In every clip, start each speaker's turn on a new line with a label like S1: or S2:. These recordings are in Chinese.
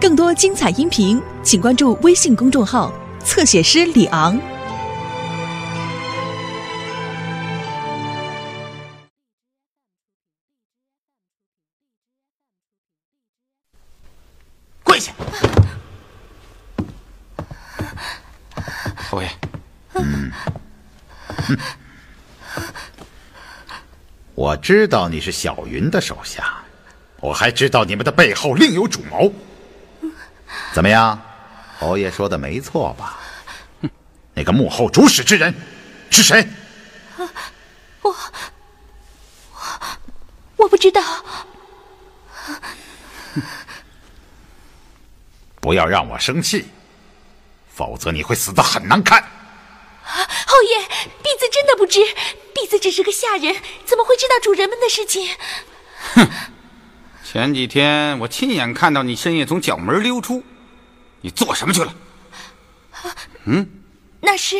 S1: 更多精彩音频，请关注微信公众号“侧写师李昂”。
S2: 跪下！侯爷，
S3: 我知道你是小云的手下，我还知道你们的背后另有主谋。怎么样，侯爷说的没错吧？哼那个幕后主使之人是谁？
S4: 我我不知道。
S3: 不要让我生气，否则你会死得很难看。
S4: 侯爷，婢子真的不知，婢子只是个下人，怎么会知道主人们的事情？
S2: 哼前几天我亲眼看到你深夜从角门溜出，你做什么去了？
S4: 嗯那是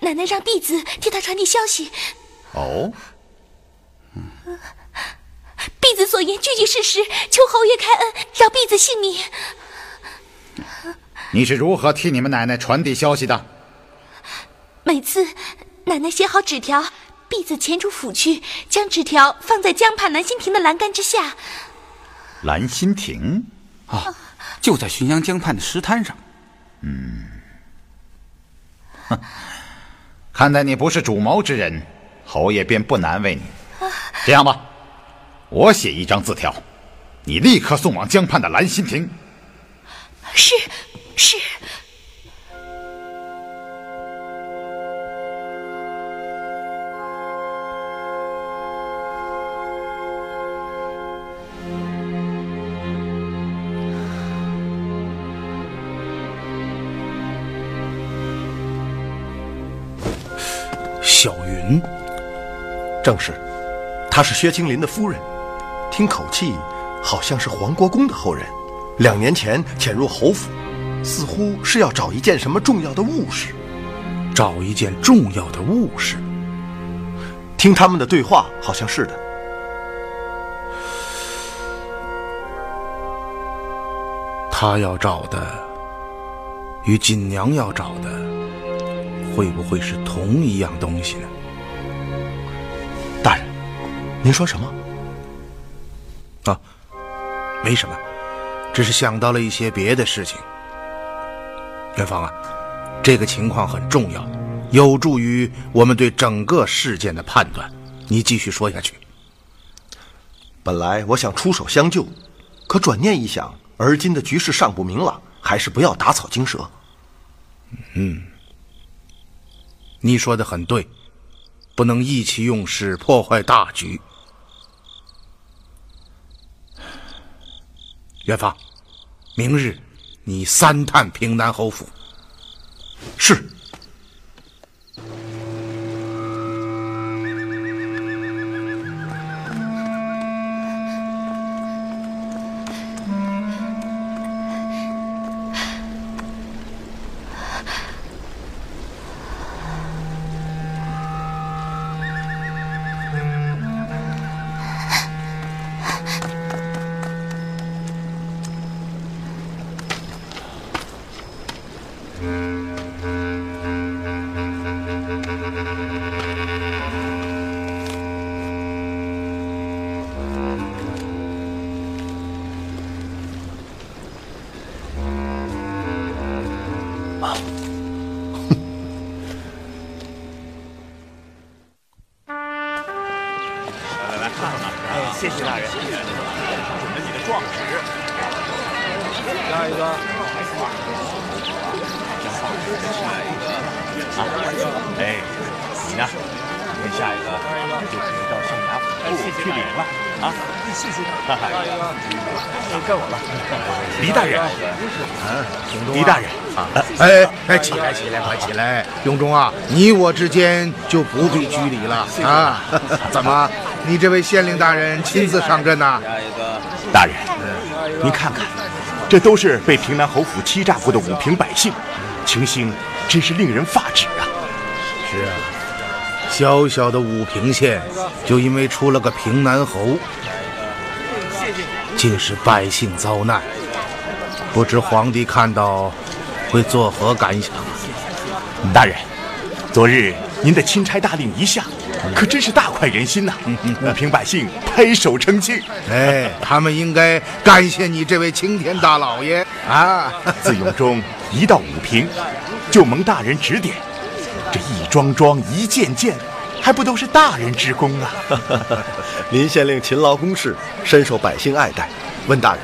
S4: 奶奶让婢子替她传递消息，
S3: 哦，
S4: 婢子所言句句事实，求侯爷开恩，饶婢子性命。
S3: 你是如何替你们奶奶传递消息的？
S4: 每次奶奶写好纸条，婢子潜出府去，将纸条放在江畔兰心亭的栏杆之下。
S3: 兰心亭，
S2: 啊，就在浔阳江畔的石滩上。
S3: 嗯，哼看在你不是主谋之人，侯爷便不难为你。这样吧，我写一张字条，你立刻送往江畔的兰心亭。
S4: 是是，
S5: 正是，她是薛青林的夫人，听口气好像是黄国公的后人。两年前潜入侯府，似乎是要找一件什么重要的物事。
S6: 找一件重要的物事。
S5: 听他们的对话，好像是的。
S6: 他要找的，与锦娘要找的，会不会是同一样东西呢？
S5: 您说什么？
S6: 啊，没什么，只是想到了一些别的事情。元芳啊，这个情况很重要，有助于我们对整个事件的判断。你继续说下去。
S5: 本来我想出手相救，可转念一想，而今的局势尚不明朗，还是不要打草惊蛇。
S6: 嗯你说的很对，不能意气用事，破坏大局。元芳，明日你三探平南侯府。
S5: 是。
S6: 起来起来，快起来！永忠啊，你我之间就不必拘礼了啊！怎么，你这位县令大人亲自上阵呐？
S7: 大人，您看看，这都是被平南侯府欺诈过的武平百姓，情形真是令人发指啊！
S6: 是啊，小小的武平县，就因为出了个平南侯，竟是百姓遭难。不知皇帝看到会作何感想？
S7: 大人，昨日您的钦差大令一下，可真是大快人心呐！平百姓拍手称庆。
S6: 哎，他们应该感谢你这位青天大老爷啊！
S7: 自永中一到武平，就蒙大人指点，这一桩桩一件件。还不都是大人之功啊！
S5: 林县令勤劳公事，深受百姓爱戴。问大人，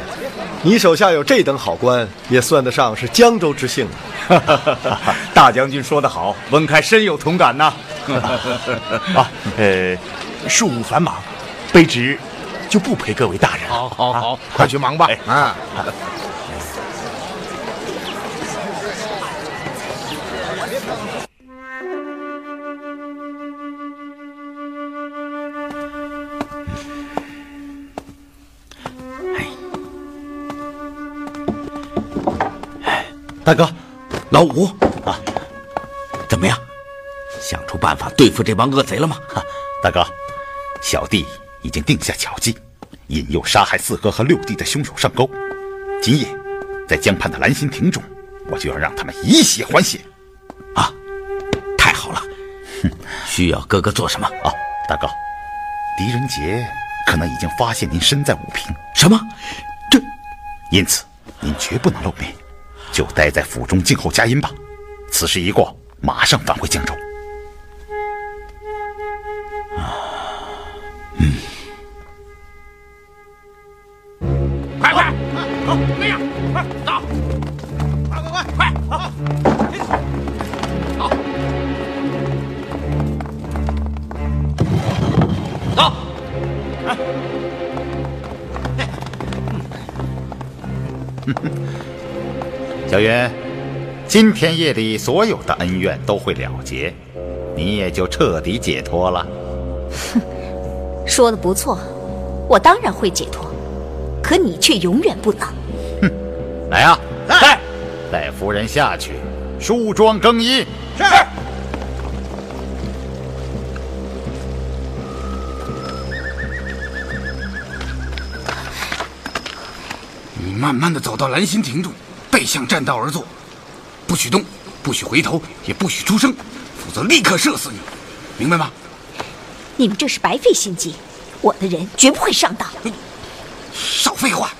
S5: 你手下有这等好官，也算得上是江州之幸
S7: 了。大将军说得好，温开深有同感呐。啊，呃，事务繁忙，卑职就不陪各位大人。
S6: 好，好，好，快去忙吧。啊。
S8: 大哥，老五啊，怎么样？想出办法对付这帮恶贼了吗？
S3: 哈，大哥，小弟已经定下巧计，引诱杀害四哥和六弟的凶手上钩。今夜在江畔的兰心亭中，我就要让他们以血还血。
S8: 啊，太好了！哼，需要哥哥做什么？
S3: 啊，大哥，狄仁杰可能已经发现您身在武平。
S8: 什么？这，
S3: 因此您绝不能露面。就待在府中静候佳音吧。此事一过，马上返回荆州。小云，今天夜里所有的恩怨都会了结，你也就彻底解脱了。
S9: 哼，说的不错，我当然会解脱，可你却永远不能。
S3: 哼，来啊，
S2: 来，
S3: 带夫人下去梳妆更衣。
S2: 是。你慢慢的走到兰心亭中。背向栈道而坐，不许动，不许回头，也不许出声，否则立刻射死你，明白吗？
S9: 你们这是白费心机，我的人绝不会上当。
S2: 少废话，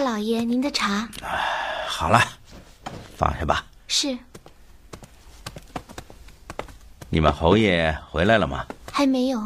S9: 大老爷，您的茶。
S8: 好了，放下吧。
S9: 是。
S8: 你们侯爷回来了吗？
S9: 还没有。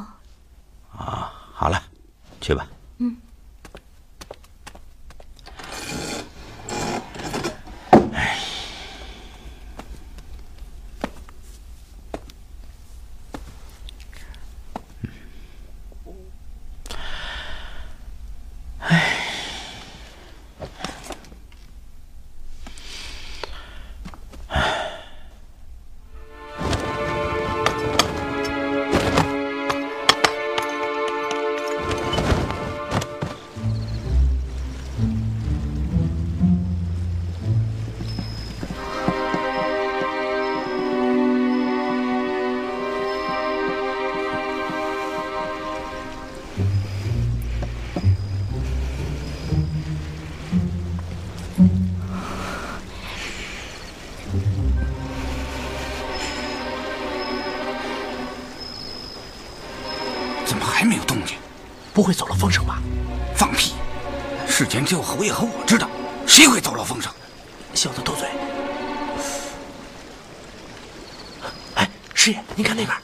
S8: 怎么还没有
S9: 动静？
S4: 不会走漏风声吧？
S2: 放屁，事前只有侯爷和我知道，谁会走漏风声？
S4: 小子多嘴。哎，师爷，您看那边。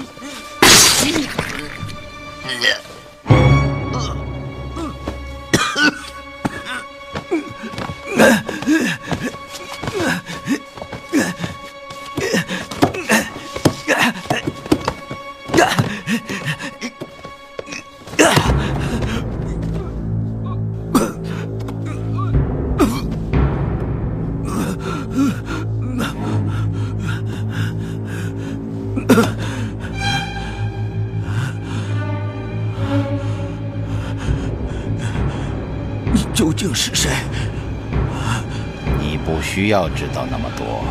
S3: 需要知道那么多，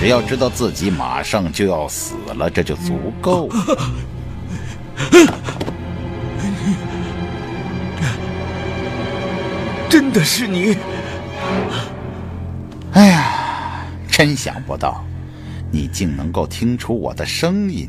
S3: 只要知道自己马上就要死了，这就足够了。
S4: 真的是你？
S3: 哎呀，真想不到，你竟能够听出我的声音。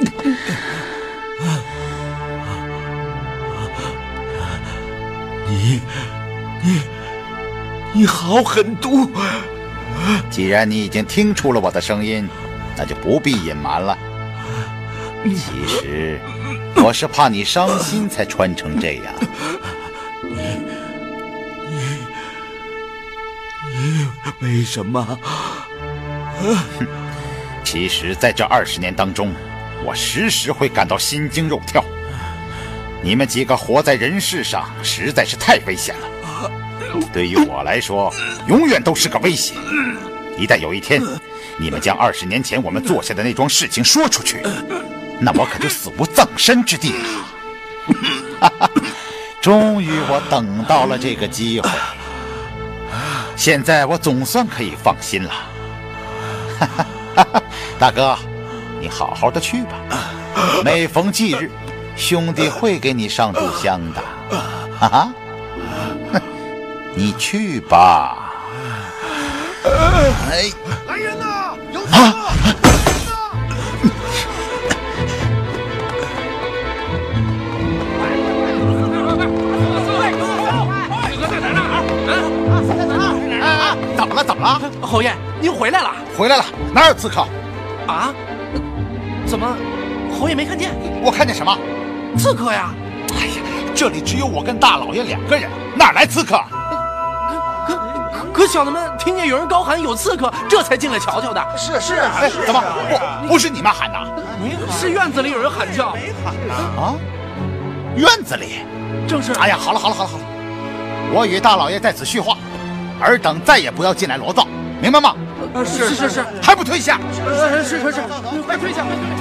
S4: 你，你，你好狠毒！
S3: 既然你已经听出了我的声音，那就不必隐瞒了。其实，我是怕你伤心才穿成这样。
S4: 你你你为什么？
S3: 其实，在这二十年当中，我时时会感到心惊肉跳。你们几个活在人世上，实在是太危险了。对于我来说，永远都是个威胁。一旦有一天，你们将二十年前我们做下的那桩事情说出去，那我可就死无葬身之地了。终于，我等到了这个机会。现在我总算可以放心了。大哥，你好好的去吧。每逢忌日，兄弟会给你上炷香的。哈哈，你去吧。哎，
S10: 来人呐！有刺客！
S3: 怎么了？怎么了？
S11: 侯爷，您回来了
S3: 回来了，哪有刺客？
S11: 啊？怎么，侯爷没看见
S3: 我看见什么？
S11: 刺客呀？
S3: 哎呀，这里只有我跟大老爷两个人，哪来刺客？
S11: 可可可小的们听见有人高喊有刺客，这才进来瞧瞧的。
S10: 是是
S3: 哎，怎么不不是你们喊的？
S11: 是院子里有人喊叫，没喊
S3: 啊？院子里？
S11: 正是。
S3: 哎呀，好了好了好了好了，我与大老爷在此叙话，尔等再也不要进来罗造，明白吗？
S11: 呃是是是，
S3: 还不退下？
S11: 呃是是是，快退下，快退下，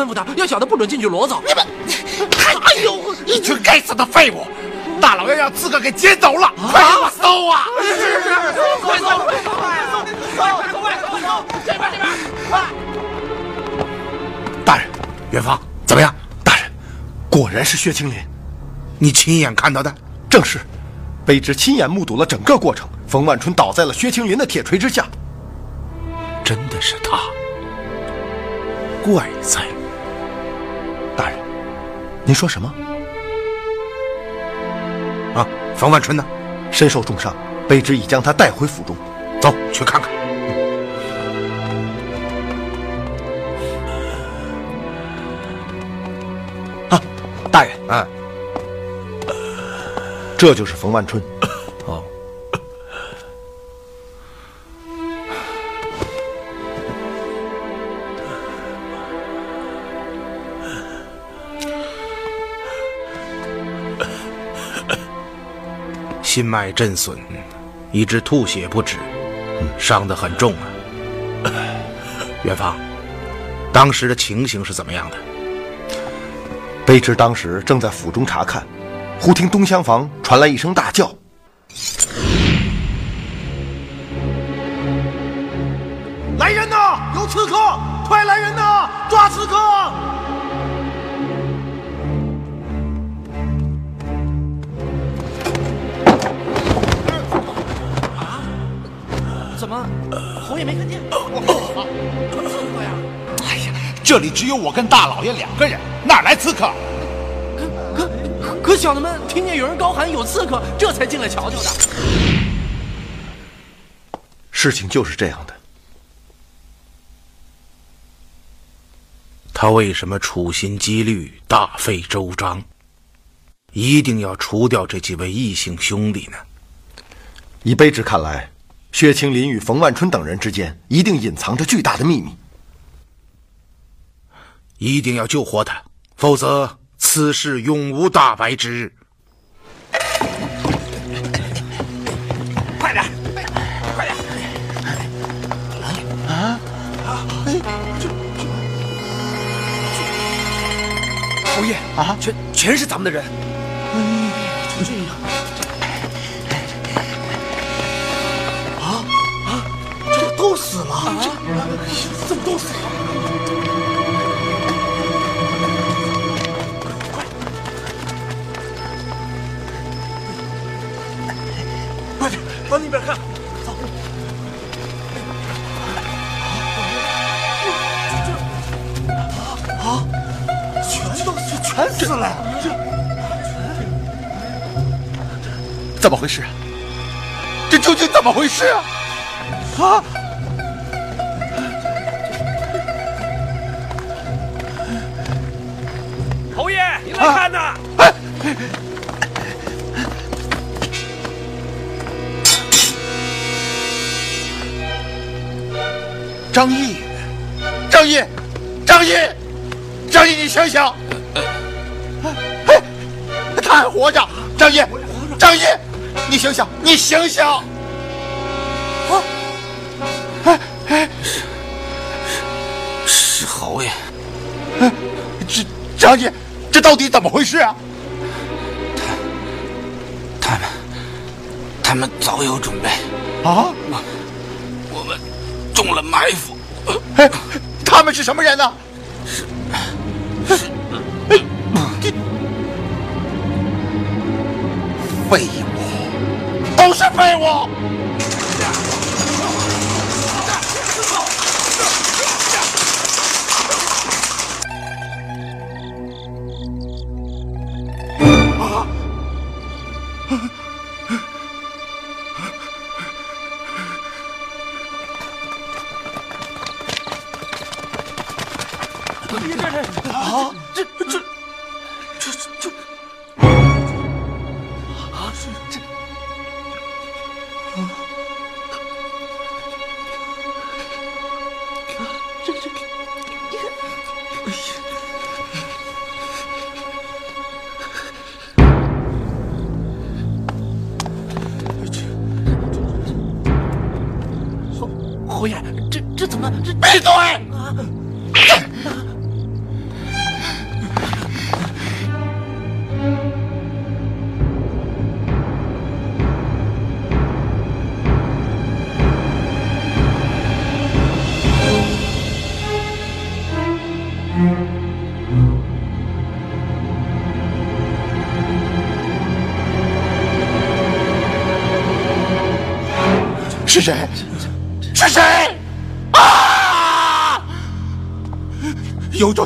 S11: 吩咐他，要小的不准进去裸走。
S3: 你们，哎呦，一群该死的废物！大老爷让刺客给劫走了，快给我搜啊！
S11: 是是是，快走快走快走，走快走走，这边这边，快
S5: 大人，元芳怎么样？大人，果然是薛青林，你亲眼看到的？正是，卑职亲眼目睹了整个过程。冯万春倒在了薛青林的铁锤之下。
S12: 真的是他，怪哉！
S5: 您说什么？啊，冯万春呢？身受重伤，卑职已将他带回府中。走去看看。
S13: 啊，大人，
S5: 啊，这就是冯万春。心脉震损，以致吐血不止，伤得很重啊。元芳，当时的情形是怎么样的？卑职当时正在府中查看，忽听东厢房传来一声大叫：“
S3: 我跟大老爷两个人，哪来刺客？
S11: 可可可小的们听见有人高喊有刺客，这才进来瞧瞧的。
S5: 事情就是这样的。
S6: 他为什么处心积虑、大费周章，一定要除掉这几位异姓兄弟呢？
S5: 以卑职看来，薛青林与冯万春等人之间一定隐藏着巨大的秘密。
S6: 一定要救活他，否则此事永无大白之日。
S10: 快点，快点！啊啊！哎，这这，侯爷啊，全全是咱们的人。哎，就这样。啊啊！这都死了，这怎么都死了？往那边看。走。啊？
S2: 全都死全死了这
S3: 怎么回事这究竟怎么回事啊？啊？
S7: 侯爷您来看呐。
S3: 张毅，张毅，张毅，张毅，你醒醒！哎，他还活着！张毅，张毅，你醒醒，你醒醒！啊！哎哎，
S14: 是是侯爷。
S3: 哎，这张毅，这到底怎么回事啊？
S14: 他他们他们早有准备
S3: 啊！
S14: 中了埋伏。
S3: 哎，他们是什么人呢？
S14: 是是
S3: 废物，都是废物！对！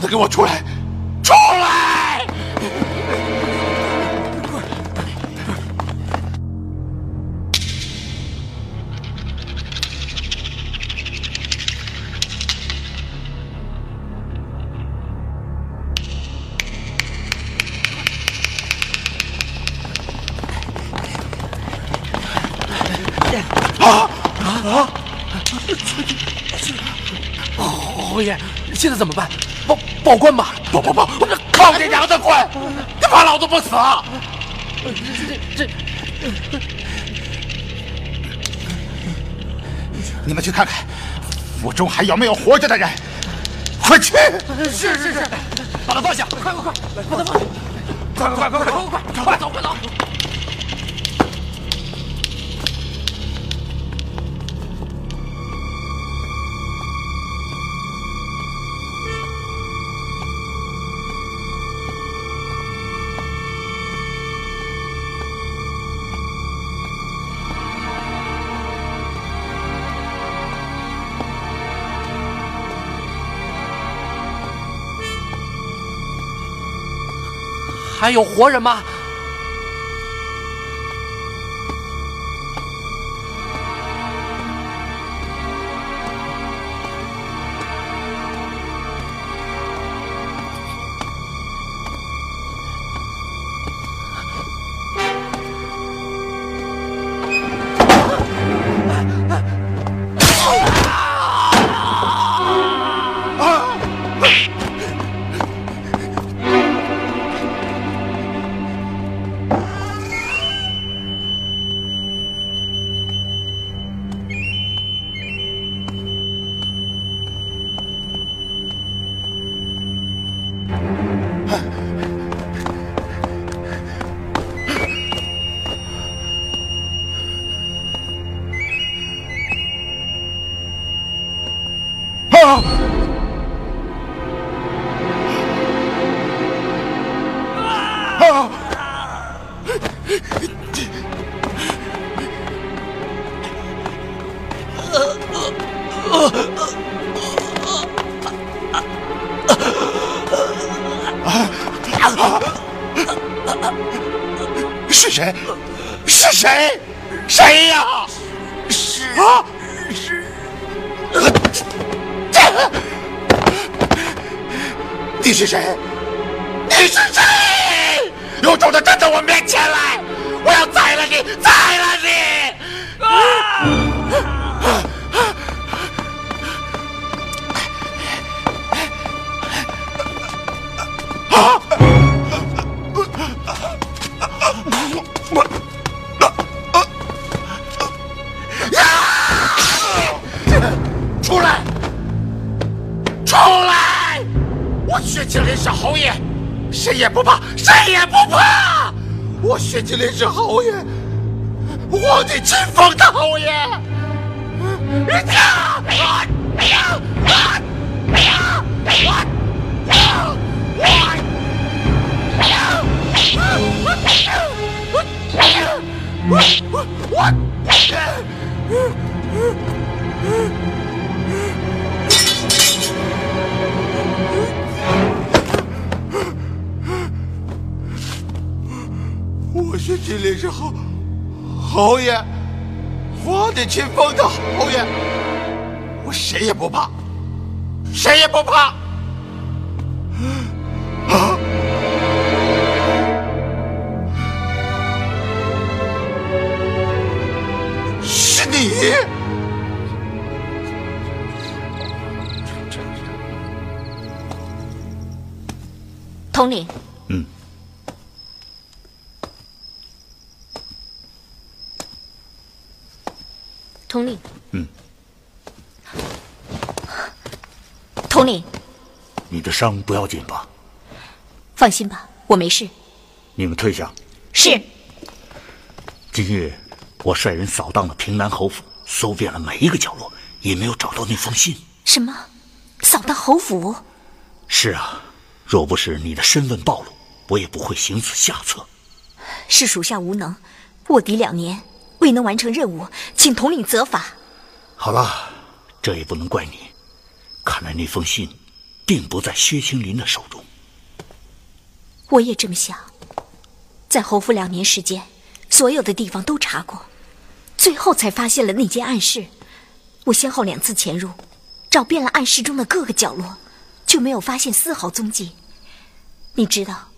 S3: 给我出来！出来！
S11: 啊？啊！侯爷，现在怎么办？报报官吧！
S3: 报报报！报你娘的官！你怕老子不死啊？
S11: 这这，
S3: 你们去看看，府中还有没有活着的人？快去！
S11: 是是是，把他放下！快快快，把他放下！快快快快快快快快走快走！还有活人吗？
S2: 今天是侯爷，皇帝亲封的侯爷！呀！啊！呀！啊！呀！我！我我我我是金陵是侯侯爷，我的亲封的侯爷，我谁也不怕，谁也不怕。啊！是你？
S9: 统领。
S14: 嗯。
S9: 统领。
S14: 嗯。
S9: 统领。
S14: 你的伤不要紧吧？
S9: 放心吧，我没事。
S14: 你们退下。
S9: 是。
S14: 今日我率人扫荡了平南侯府，搜遍了每一个角落，也没有找到那封信。
S9: 什么？扫荡侯府？
S14: 是啊，若不是你的身份暴露，我也不会行此下策。
S9: 是属下无能，卧底两年，未能完成任务，请统领责罚。
S14: 好了，这也不能怪你。看来那封信。并不在薛青林的手中。
S9: 我也这么想。在侯府两年时间，所有的地方都查过，最后才发现了那间暗室。我先后两次潜入，找遍了暗室中的各个角落，就没有发现丝毫踪迹。你知道，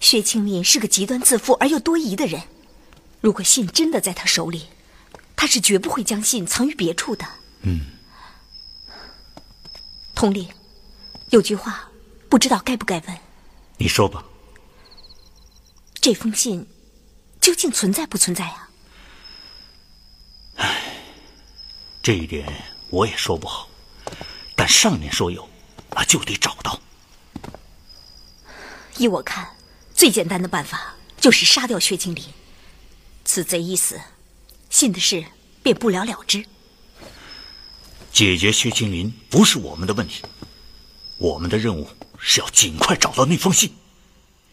S9: 薛青林是个极端自负而又多疑的人。如果信真的在他手里，他是绝不会将信藏于别处的。
S14: 嗯。
S9: 统领。有句话，不知道该不该问。
S14: 你说吧。
S9: 这封信究竟存在不存在啊？
S14: 唉，这一点我也说不好。但上面说有，那就得找到。
S9: 依我看，最简单的办法就是杀掉薛青林。此贼一死，信的事便不了了之。
S14: 解决薛青林不是我们的问题。我们的任务是要尽快找到那封信，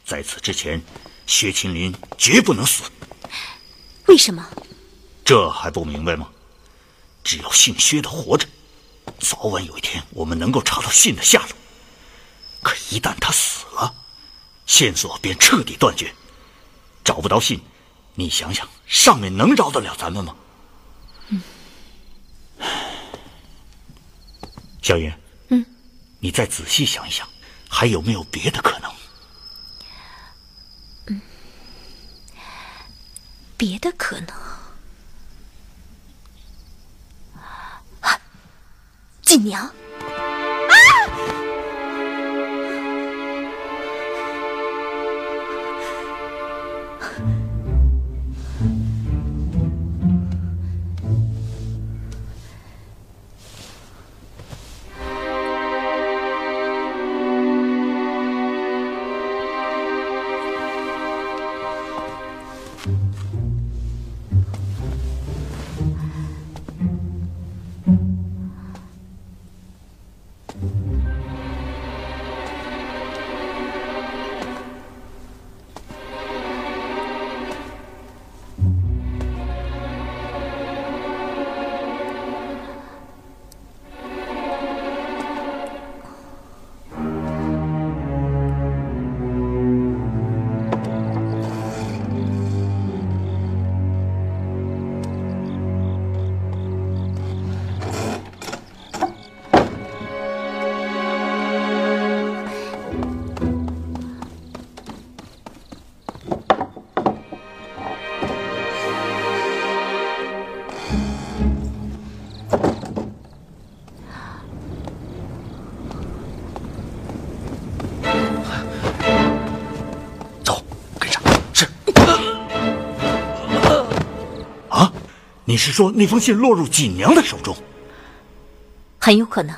S14: 在此之前，薛青林绝不能死。
S9: 为什么？
S14: 这还不明白吗？只要姓薛的活着，早晚有一天我们能够查到信的下落。可一旦他死了，线索便彻底断绝，找不到信，你想想，上面能饶得了咱们吗？
S9: 嗯。
S14: 小云。嗯你再仔细想一想，还有没有别的可能？
S9: 嗯，别的可能。锦娘。
S14: 你是说那封信落入锦娘的手中？
S9: 很有可能，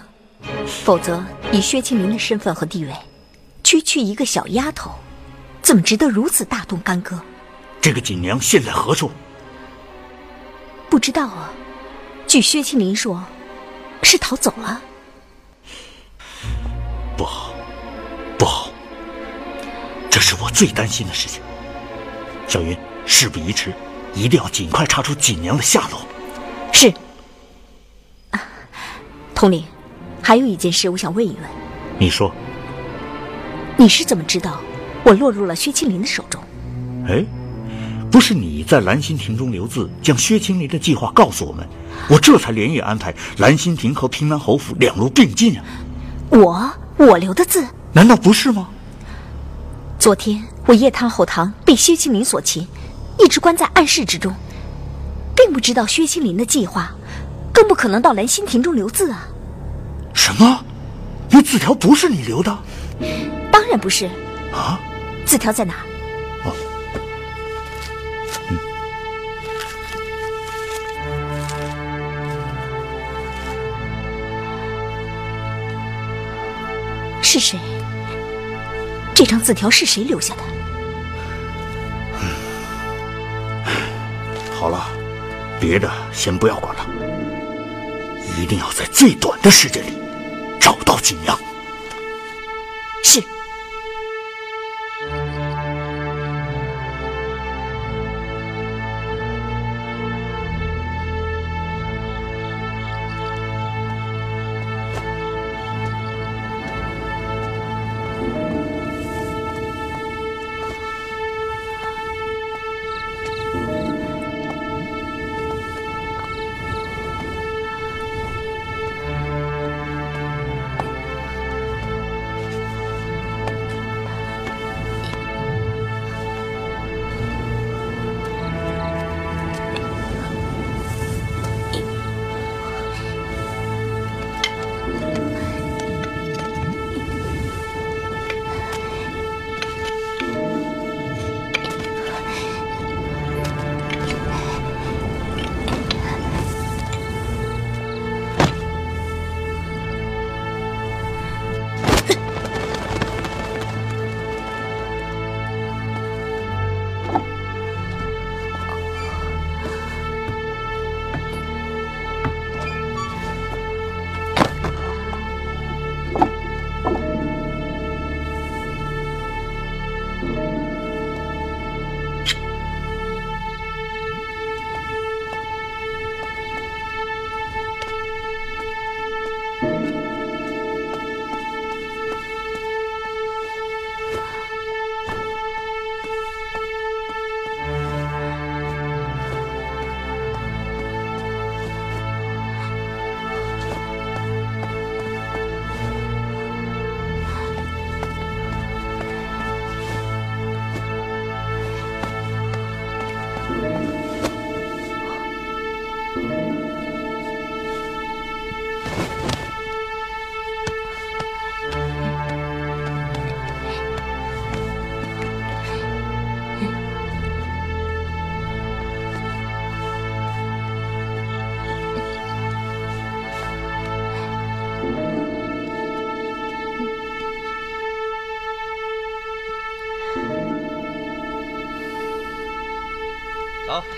S9: 否则以薛青明的身份和地位，区区一个小丫头，怎么值得如此大动干戈？
S14: 这个锦娘现在何处？
S9: 不知道啊。据薛青林说，是逃走了。
S14: 不好，不好！这是我最担心的事情。小云，事不宜迟，一定要尽快查出锦娘的下落。
S9: 是。统领，还有一件事，我想问一问。
S14: 你说。
S9: 你是怎么知道我落入了薛青林的手中？
S14: 哎，不是你在兰心亭中留字，将薛青林的计划告诉我们，我这才连夜安排兰心亭和平南侯府两路并进啊。
S9: 我我留的字？
S14: 难道不是吗？
S9: 昨天我夜探后堂，被薛青林所擒，一直关在暗室之中，并不知道薛青林的计划。更不可能到兰心亭中留字啊！
S14: 什么？那字条不是你留的？
S9: 当然不是。
S14: 啊？
S9: 字条在哪？
S14: 哦，嗯。
S9: 是谁？这张字条是谁留下的？
S14: 好了，别的先不要管了。一定要在最短的时间里找到景阳。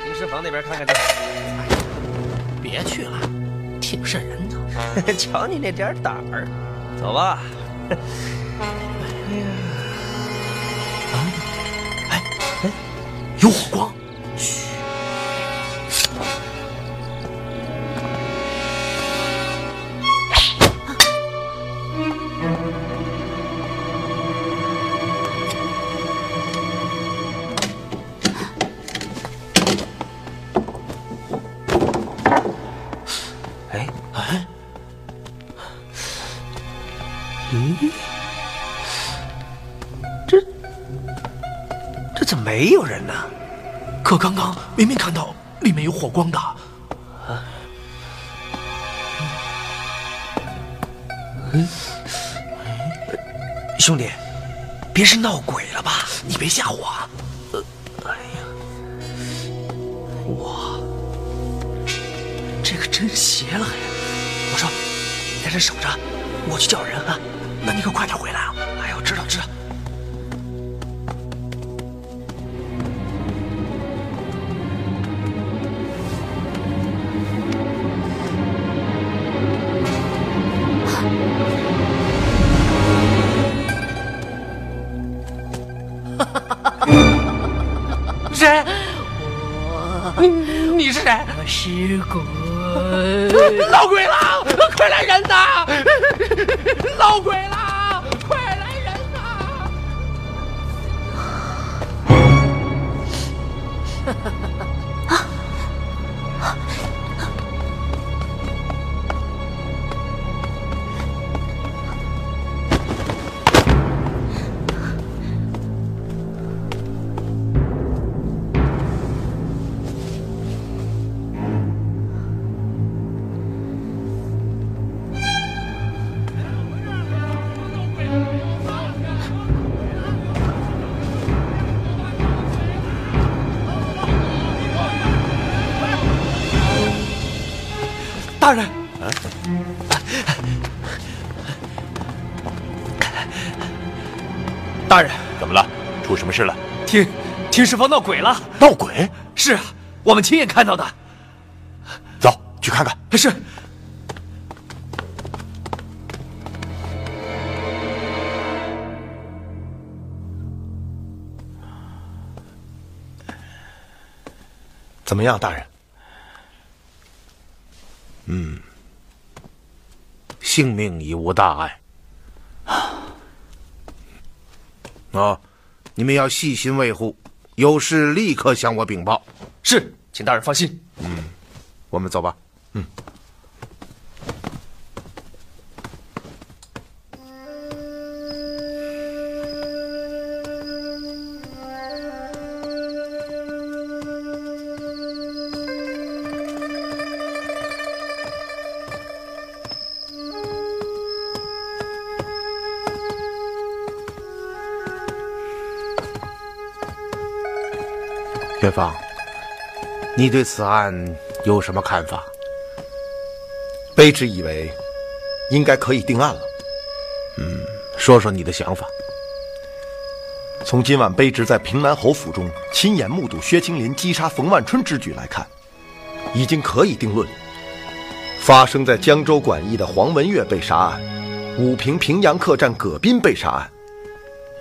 S11: 停尸房那边看看去。
S10: 别去了，挺瘆人的。
S11: 瞧你那点胆儿，走吧。哎
S10: 呀，啊，哎哎，有火光。
S11: 没有人呢，
S10: 可刚刚明明看到里面有火光的。
S11: 嗯，兄弟，别是闹鬼了吧？
S10: 你别吓我啊！
S11: 哎呀，我这可真
S10: 邪了！我说，你在这守着，我去叫人啊。那你可快点
S15: 尸？鬼。
S10: 老鬼了！快来人呐！老鬼了！
S7: 么事了？
S10: 听，听师傅闹鬼了！
S7: 闹鬼？
S10: 是啊，我们亲眼看到的。
S7: 走去看看。
S10: 是。
S5: 怎么样，大人？
S6: 嗯，性命已无大碍。啊，你们要细心维护，有事立刻向我禀报。
S10: 是，请大人放心。
S6: 嗯，我们走吧。
S5: 嗯。
S6: 元芳，你对此案有什么看法？
S5: 卑职以为，应该可以定案了。
S6: 嗯，说说你的想法。
S5: 从今晚卑职在平南侯府中亲眼目睹薛青林击杀冯万春之举来看，已经可以定论：发生在江州馆驿的黄文月被杀案、武平平阳客栈葛斌被杀案，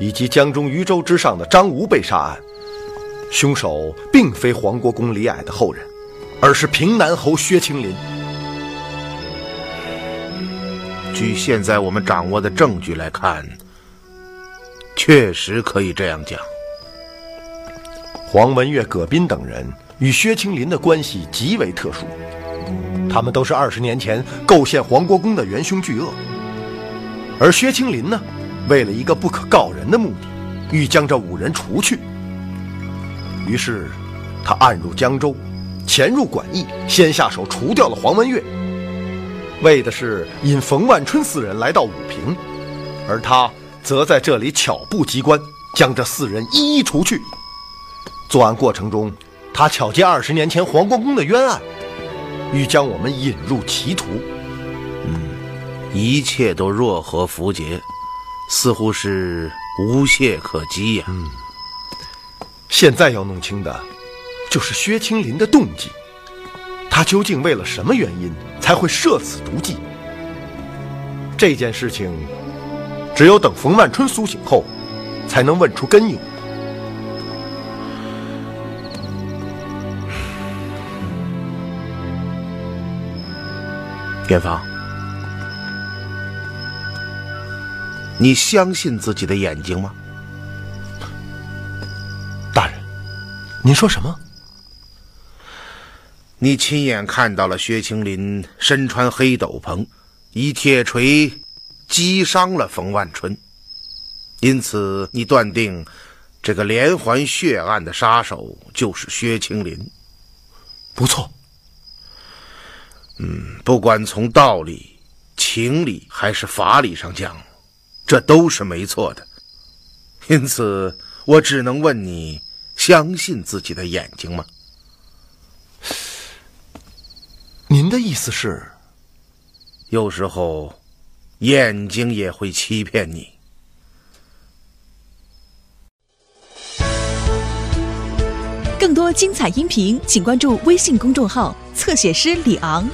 S5: 以及江中渔舟之上的张吴被杀案。凶手并非黄国公李矮的后人，而是平南侯薛青林。
S6: 据现在我们掌握的证据来看，确实可以这样讲。
S5: 黄文月、葛斌等人与薛青林的关系极为特殊，他们都是二十年前构陷黄国公的元凶巨恶。而薛青林呢，为了一个不可告人的目的，欲将这五人除去。于是，他暗入江州，潜入馆驿，先下手除掉了黄文月，为的是引冯万春四人来到武平，而他则在这里巧布机关，将这四人一一除去。作案过程中，他巧借二十年前黄国公的冤案，欲将我们引入歧途。
S6: 嗯，一切都若合符节，似乎是无懈可击呀。
S5: 嗯。现在要弄清的，就是薛青林的动机。他究竟为了什么原因才会设此毒计？这件事情，只有等冯万春苏醒后，才能问出根由。
S6: 元芳，你相信自己的眼睛吗？
S5: 您说什么？
S6: 你亲眼看到了薛青林身穿黑斗篷，以铁锤击伤了冯万春，因此你断定这个连环血案的杀手就是薛青林。
S5: 不错。
S6: 嗯，不管从道理、情理还是法理上讲，这都是没错的。因此，我只能问你。相信自己的眼睛吗？
S5: 您您的意思是？
S6: 有时候，眼睛也会欺骗你。
S1: 更多精彩音频，请关注微信公众号“侧写师李昂”。